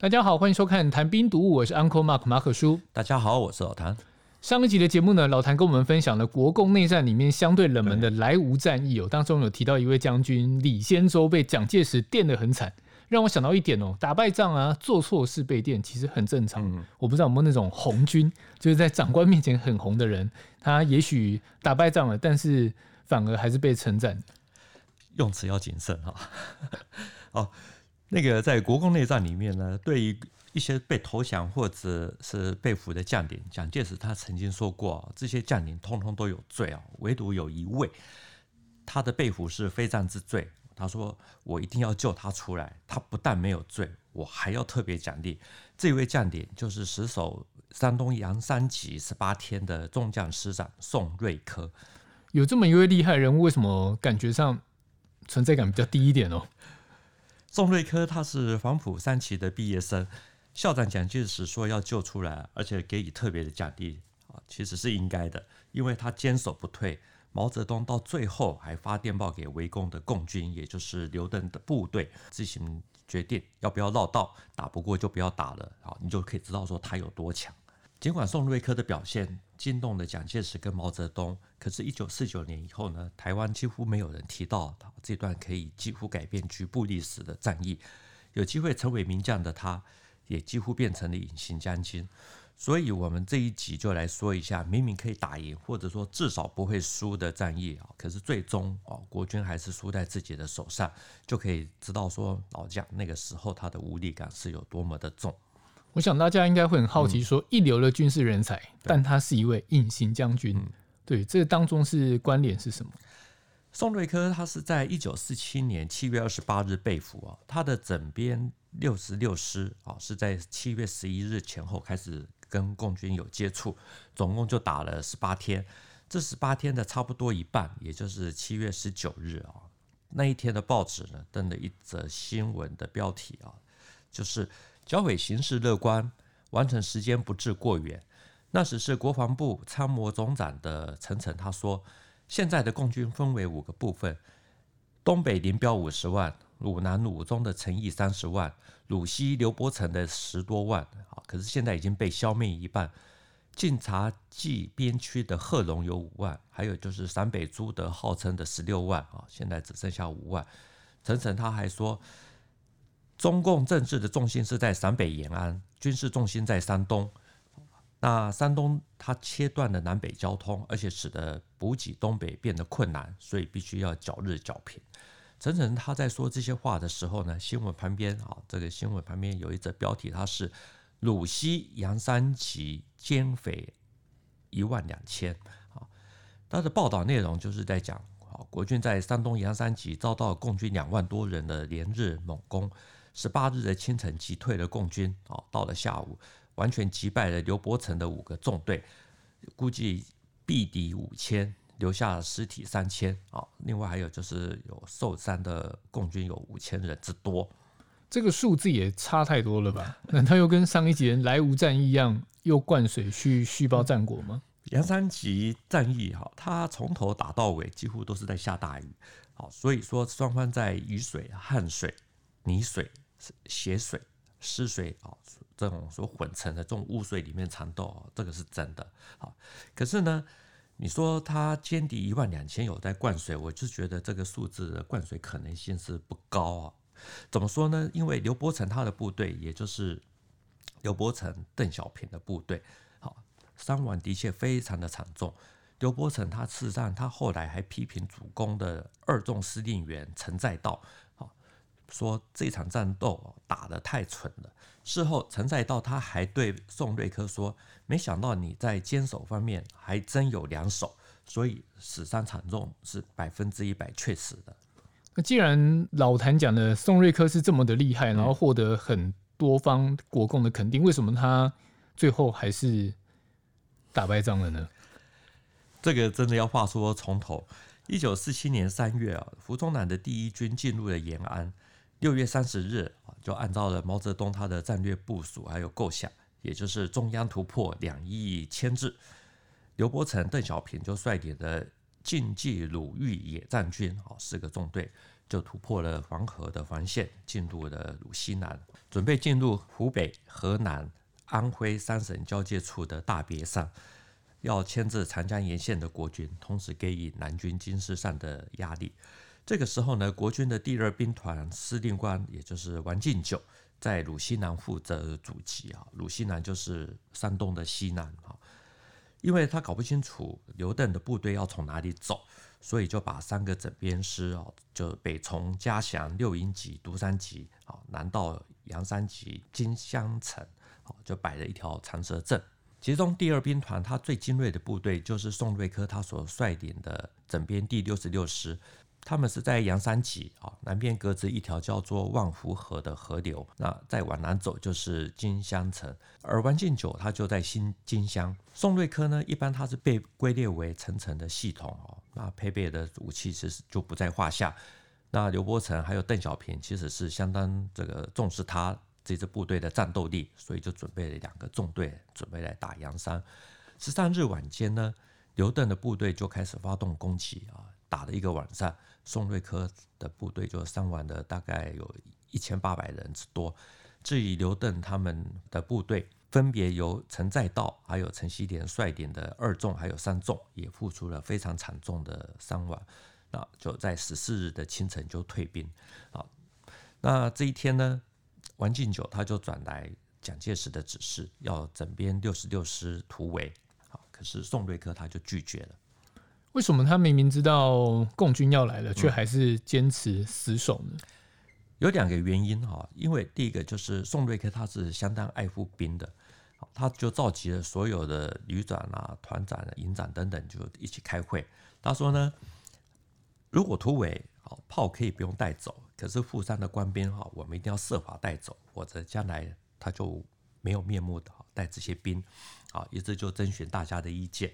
大家好，欢迎收看《谈兵读物》，我是 Uncle Mark 马可叔。大家好，我是老谭。上一集的节目呢，老谭跟我们分享了国共内战里面相对冷门的莱芜战役哦，当中有提到一位将军李先洲被蒋介石电得很惨，让我想到一点哦，打败仗啊，做错事被电其实很正常。嗯、我不知道有没有那种红军，就是在长官面前很红的人，他也许打败仗了，但是反而还是被称赞。用词要谨慎哈。哦，那个在国共内战里面呢，对于一些被投降或者是被俘的将领，蒋介石他曾经说过，这些将领通通都有罪啊，唯独有一位，他的被俘是非战之罪。他说：“我一定要救他出来，他不但没有罪，我还要特别奖励这位将领，就是死守山东阳山集十八天的中将师长宋瑞珂。有这么一位厉害人物，为什么感觉上存在感比较低一点哦？宋瑞珂他是黄埔三期的毕业生。”校长蒋介石说要救出来，而且给予特别的奖励啊，其实是应该的，因为他坚守不退。毛泽东到最后还发电报给围攻的共军，也就是刘邓的部队，自行决定要不要绕道，打不过就不要打了啊，你就可以知道说他有多强。尽管宋瑞珂的表现惊动了蒋介石跟毛泽东，可是，一九四九年以后呢，台湾几乎没有人提到这段可以几乎改变局部历史的战役，有机会成为名将的他。也几乎变成了隐形将军，所以，我们这一集就来说一下，明明可以打赢，或者说至少不会输的战役啊，可是最终啊，国军还是输在自己的手上，就可以知道说老将那个时候他的无力感是有多么的重。我想大家应该会很好奇，说一流的军事人才，嗯、但他是一位隐形将军，嗯、对，这当中是关联是什么？宋瑞科他是在一九四七年七月二十八日被俘啊，他的整编六十六师啊是在七月十一日前后开始跟共军有接触，总共就打了十八天。这十八天的差不多一半，也就是七月十九日啊，那一天的报纸呢登了一则新闻的标题啊，就是剿匪形势乐观，完成时间不致过远。那时是国防部参谋总长的陈诚他说。现在的共军分为五个部分：东北林彪五十万，鲁南鲁中的陈毅三十万，鲁西刘伯承的十多万啊，可是现在已经被消灭一半。晋察冀边区的贺龙有五万，还有就是陕北朱德号称的十六万啊，现在只剩下五万。陈诚他还说，中共政治的重心是在陕北延安，军事重心在山东。那山东它切断了南北交通，而且使得补给东北变得困难，所以必须要剿日剿平。陈诚他在说这些话的时候呢，新闻旁边啊，这个新闻旁边有一则标题，它是“鲁西杨三集歼匪一万两千”啊，它的报道内容就是在讲啊，国军在山东杨三集遭到共军两万多人的连日猛攻，十八日的清晨击退了共军哦，到了下午。完全击败了刘伯承的五个纵队，估计毙敌五千，留下尸体三千啊！另外还有就是有受伤的共军有五千人之多，这个数字也差太多了吧？难道又跟上一集人莱芜战役一样，又灌水去续报战果吗？杨三集战役哈，他从头打到尾，几乎都是在下大雨，好，所以说双方在雨水、汗水、泥水、血水。湿水啊，这种说混成的这种污水里面缠斗，这个是真的。好，可是呢，你说他歼敌一万两千有在灌水，我就觉得这个数字的灌水可能性是不高啊。怎么说呢？因为刘伯承他的部队，也就是刘伯承、邓小平的部队，好，伤亡的确非常的惨重。刘伯承他事实上他后来还批评主攻的二纵司令员陈再道。说这场战斗打得太蠢了。事后，陈再道他还对宋瑞珂说：“没想到你在坚守方面还真有两手，所以死伤惨重是百分之一百确实的。”那既然老谭讲的宋瑞珂是这么的厉害，然后获得很多方国共的肯定，为什么他最后还是打败仗了呢？这个真的要话说从头。一九四七年三月啊，胡宗南的第一军进入了延安。六月三十日，就按照了毛泽东他的战略部署还有构想，也就是中央突破两翼牵制，刘伯承、邓小平就率领的晋冀鲁豫野战军啊四个纵队，就突破了黄河的防线，进入了鲁西南，准备进入湖北、河南、安徽三省交界处的大别山，要牵制长江沿线的国军，同时给予南军军事上的压力。这个时候呢，国军的第二兵团司令官，也就是王进九，在鲁西南负责阻击啊。鲁西南就是山东的西南啊，因为他搞不清楚刘邓的部队要从哪里走，所以就把三个整编师啊，就北从嘉祥、六营级、独山级啊，南到阳山级、金乡城啊，就摆了一条长蛇阵。其中第二兵团他最精锐的部队，就是宋瑞珂他所率领的整编第六十六师。他们是在阳山集啊，南边隔着一条叫做万福河的河流，那再往南走就是金乡城，而王进九他就在新金乡。宋瑞珂呢，一般他是被归列为层层的系统哦，那配备的武器其实就不在话下。那刘伯承还有邓小平其实是相当这个重视他这支部队的战斗力，所以就准备了两个纵队准备来打阳山。十三日晚间呢，刘邓的部队就开始发动攻击啊，打了一个晚上。宋瑞珂的部队就伤亡了大概有一千八百人之多。至于刘邓他们的部队，分别由陈再道还有陈锡联率领的二纵还有三纵，也付出了非常惨重的伤亡。那就在十四日的清晨就退兵。啊，那这一天呢，王进九他就转来蒋介石的指示，要整编六十六师突围。啊，可是宋瑞珂他就拒绝了。为什么他明明知道共军要来了，却还是坚持死守呢？嗯，有两个原因哈，因为第一个就是宋瑞克他是相当爱护兵的，他就召集了所有的旅长啊、团长、营长等等，就一起开会。他说呢，如果突围，炮可以不用带走，可是富山的官兵哈，我们一定要设法带走，否则将来他就没有面目的带这些兵。啊，一直就征询大家的意见。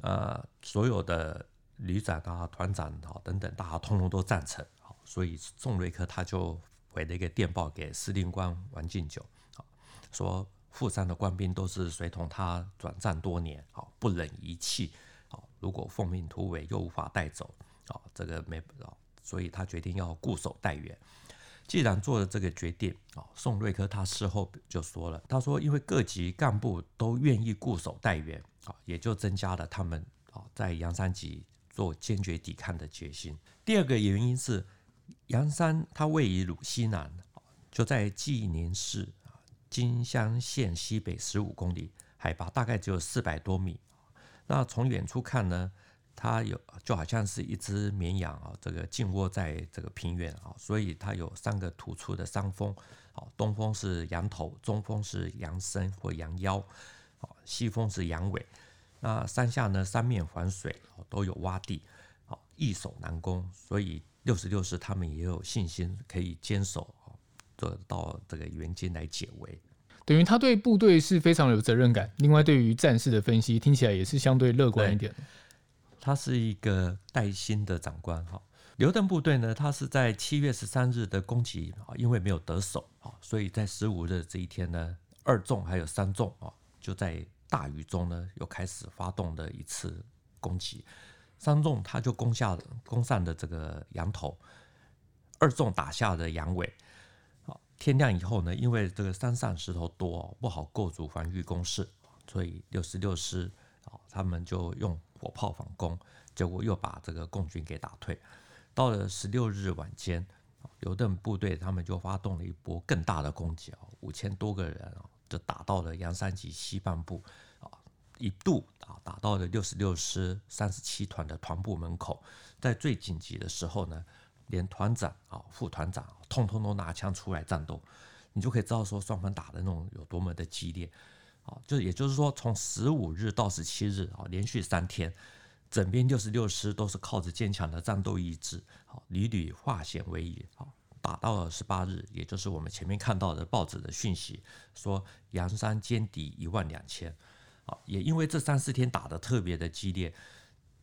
呃，所有的旅长啊、团长啊等等，大家通通都赞成。好，所以宋瑞珂他就回了一个电报给司令官王敬久，好，说富山的官兵都是随同他转战多年，好，不忍遗弃，好，如果奉命突围又无法带走，好，这个没，所以他决定要固守待援。既然做了这个决定，啊，宋瑞科他事后就说了，他说因为各级干部都愿意固守待援。啊，也就增加了他们啊在阳山集做坚决抵抗的决心。第二个原因是，阳山它位于鲁西南，就在济宁市金乡县西北十五公里，海拔大概只有四百多米。那从远处看呢，它有就好像是一只绵羊啊，这个静卧在这个平原啊，所以它有三个突出的山峰，啊，东峰是羊头，中峰是羊身或羊腰。西峰是羊尾，那山下呢，三面环水，都有洼地，好易守难攻，所以六十六师他们也有信心可以坚守，得到这个援军来解围。等于他对部队是非常有责任感，另外对于战事的分析听起来也是相对乐观一点。他是一个带薪的长官哈。刘邓部队呢，他是在七月十三日的攻击啊，因为没有得手啊，所以在十五日这一天呢，二纵还有三纵啊。就在大雨中呢，又开始发动了一次攻击。三纵他就攻下攻上的这个羊头，二纵打下的羊尾。天亮以后呢，因为这个山上石头多，不好构筑防御工事，所以六十六师啊，他们就用火炮反攻，结果又把这个共军给打退。到了十六日晚间，刘邓部队他们就发动了一波更大的攻击啊，五千多个人啊。就打到了阳山集西半部，啊，一度啊打到了六十六师三十七团的团部门口，在最紧急的时候呢，连团长啊、副团长通通都拿枪出来战斗，你就可以知道说双方打的那种有多么的激烈，啊，就也就是说从十五日到十七日啊，连续三天，整编六十六师都是靠着坚强的战斗意志，啊，屡屡化险为夷，啊。打到了十八日，也就是我们前面看到的报纸的讯息，说阳山歼敌一万两千，啊，也因为这三四天打得特别的激烈，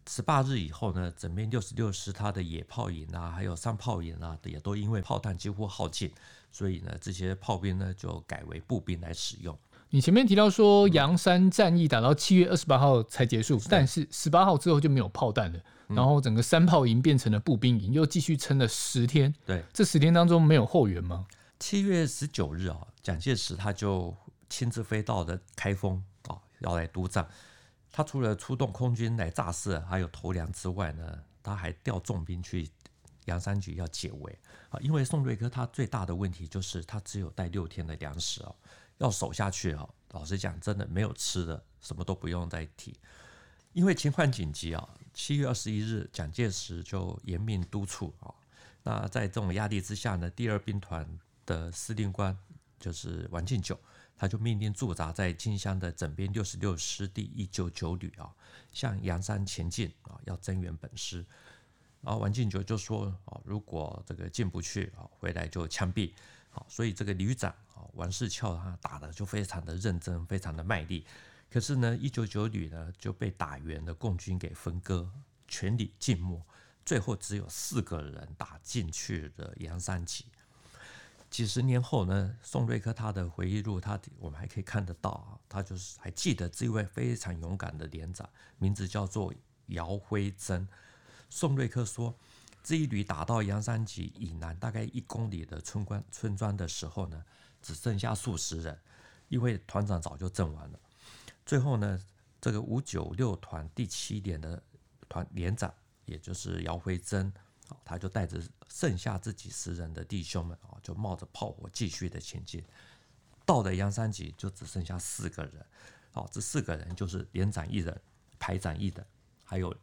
十八日以后呢，整编六十六师他的野炮营啊，还有山炮营啊，也都因为炮弹几乎耗尽，所以呢，这些炮兵呢就改为步兵来使用。你前面提到说阳山战役打到七月二十八号才结束，但是十八号之后就没有炮弹了，然后整个三炮营变成了步兵营，又继续撑了十天。对，这十天当中没有后援吗？七月十九日啊，蒋介石他就亲自飞到了开封啊，要来督战。他除了出动空军来炸涩还有投粮之外呢，他还调重兵去阳山局要解围啊。因为宋瑞珂他最大的问题就是他只有带六天的粮食啊。要守下去啊！老实讲，真的没有吃的，什么都不用再提。因为情况紧急啊，七月二十一日，蒋介石就严命督促啊。那在这种压力之下呢，第二兵团的司令官就是王敬久，他就命令驻扎在金乡的整编六十六师第一九九旅啊，向阳山前进啊，要增援本师。然后王敬久就说啊，如果这个进不去啊，回来就枪毙。好，所以这个旅长啊，王世翘他打的就非常的认真，非常的卖力。可是呢，一九九旅呢就被打援的共军给分割，全旅尽没，最后只有四个人打进去的阳山集。几十年后呢，宋瑞珂他的回忆录，他我们还可以看得到啊，他就是还记得这位非常勇敢的连长，名字叫做姚辉珍。宋瑞珂说。这一旅打到阳山集以南大概一公里的村关村庄的时候呢，只剩下数十人，因为团长早就阵亡了。最后呢，这个五九六团第七连的团连长，也就是姚辉珍，他就带着剩下这几十人的弟兄们啊，就冒着炮火继续的前进。到了阳山集就只剩下四个人，好，这四个人就是连长一人，排长一人，还有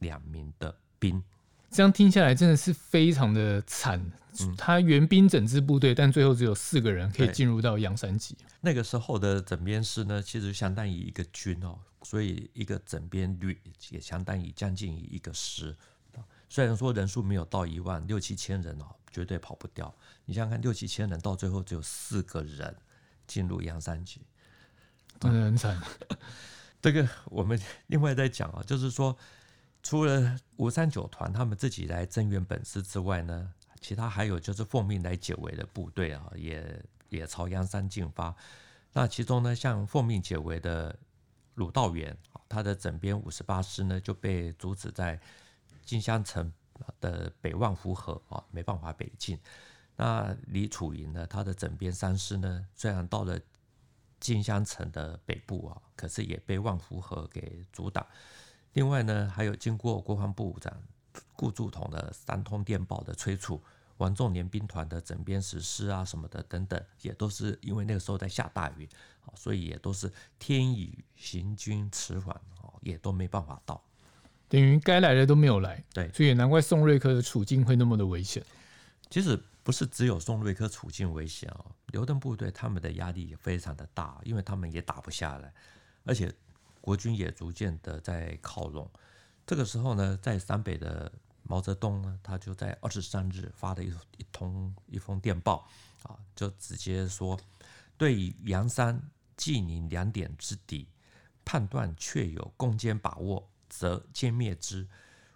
两名的兵。这样听下来真的是非常的惨。他援兵整支部队，但最后只有四个人可以进入到阳山集。那个时候的整编师呢，其实相当于一个军哦，所以一个整编旅也相当于将近于一个师。虽然说人数没有到一万，六七千人哦，绝对跑不掉。你想想看，六七千人到最后只有四个人进入阳山集，真的很惨。这个我们另外再讲啊，就是说。除了五三九团他们自己来增援本师之外呢，其他还有就是奉命来解围的部队啊，也也朝阳山进发。那其中呢，像奉命解围的鲁道元，他的整编五十八师呢就被阻止在金乡城的北望湖河啊，没办法北进。那李楚营呢，他的整编三师呢，虽然到了金乡城的北部啊，可是也被望湖河给阻挡。另外呢，还有经过国防部长顾祝同的三通电报的催促，王仲廉兵团的整编实施啊什么的等等，也都是因为那个时候在下大雨，所以也都是天雨行军迟缓，也都没办法到，等于该来的都没有来。对，所以也难怪宋瑞珂的处境会那么的危险。其实不是只有宋瑞珂处境危险啊，刘邓部队他们的压力也非常的大，因为他们也打不下来，而且。国军也逐渐的在靠拢，这个时候呢，在陕北的毛泽东呢，他就在二十三日发了一一通一封电报啊，就直接说，对于阳山、济宁两点之敌，判断确有攻坚把握，则歼灭之；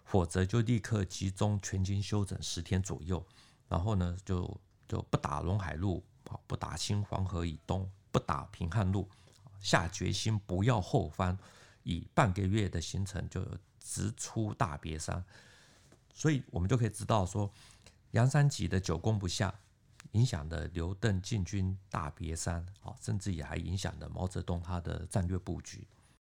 否则就立刻集中全军休整十天左右，然后呢，就就不打陇海路啊，不打新黄河以东，不打平汉路。下决心不要后方，以半个月的行程就直出大别山，所以我们就可以知道说，梁山集的久攻不下，影响了刘邓进军大别山，甚至也还影响了毛泽东他的战略布局。